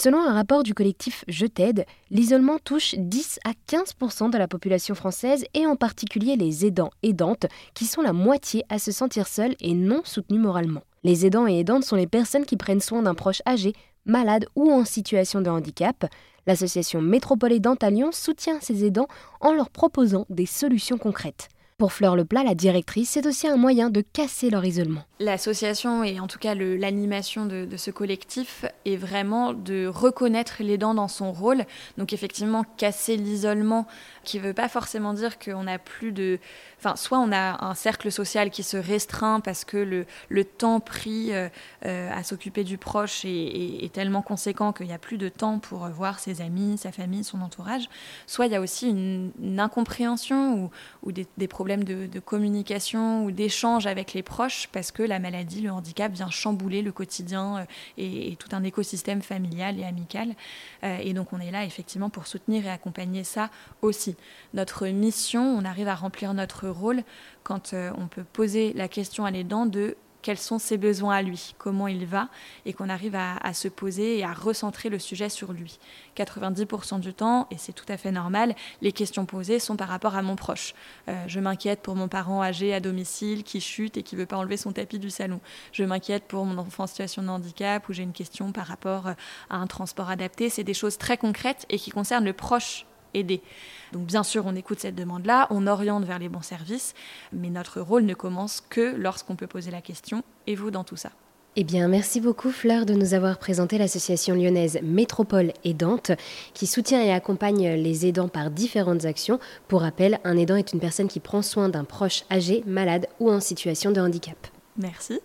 Selon un rapport du collectif Je t'aide, l'isolement touche 10 à 15% de la population française et en particulier les aidants aidantes qui sont la moitié à se sentir seuls et non soutenus moralement. Les aidants et aidantes sont les personnes qui prennent soin d'un proche âgé, malade ou en situation de handicap. L'association Métropole Aidante à Lyon soutient ces aidants en leur proposant des solutions concrètes. Pour Fleur Le Plat, la directrice, c'est aussi un moyen de casser leur isolement. L'association et en tout cas l'animation de, ce collectif est vraiment de reconnaître l'aidant dans son rôle. Donc effectivement, casser l'isolement qui ne veut pas forcément dire qu'on n'a plus de... Enfin, soit on a un cercle social qui se restreint parce que le, temps pris euh, euh, à s'occuper du proche est, tellement conséquent qu'il n'y a plus de temps pour voir ses amis, sa famille, son entourage. Soit il y a aussi une, incompréhension ou, des, problèmes de, communication ou d'échange avec les proches parce que la maladie, le handicap vient chambouler le quotidien euh, et, et, tout un écosystème familial et amical. Euh, et donc on est là effectivement pour soutenir et accompagner ça aussi. Notre mission, on arrive à remplir notre rôle quand euh, on peut poser la question à l'aidant de quels sont ses besoins à lui, comment il va, et qu'on arrive à, se poser et à recentrer le sujet sur lui. 90% du temps, et c'est tout à fait normal, les questions posées sont par rapport à mon proche. Euh, je m'inquiète pour mon parent âgé à domicile qui chute et qui ne veut pas enlever son tapis du salon. Je m'inquiète pour mon enfant en situation de handicap ou j'ai une question par rapport à un transport adapté. C'est des choses très concrètes et qui concernent le proche aider. Donc bien sûr, on écoute cette demande-là, on oriente vers les bons services, mais notre rôle ne commence que lorsqu'on peut poser la question et vous dans tout ça. Eh bien, merci beaucoup Fleur de nous avoir présenté l'association lyonnaise Métropole Aidante qui soutient et accompagne les aidants par différentes actions. Pour rappel, un aidant est une personne qui prend soin d'un proche âgé, malade ou en situation de handicap. Merci.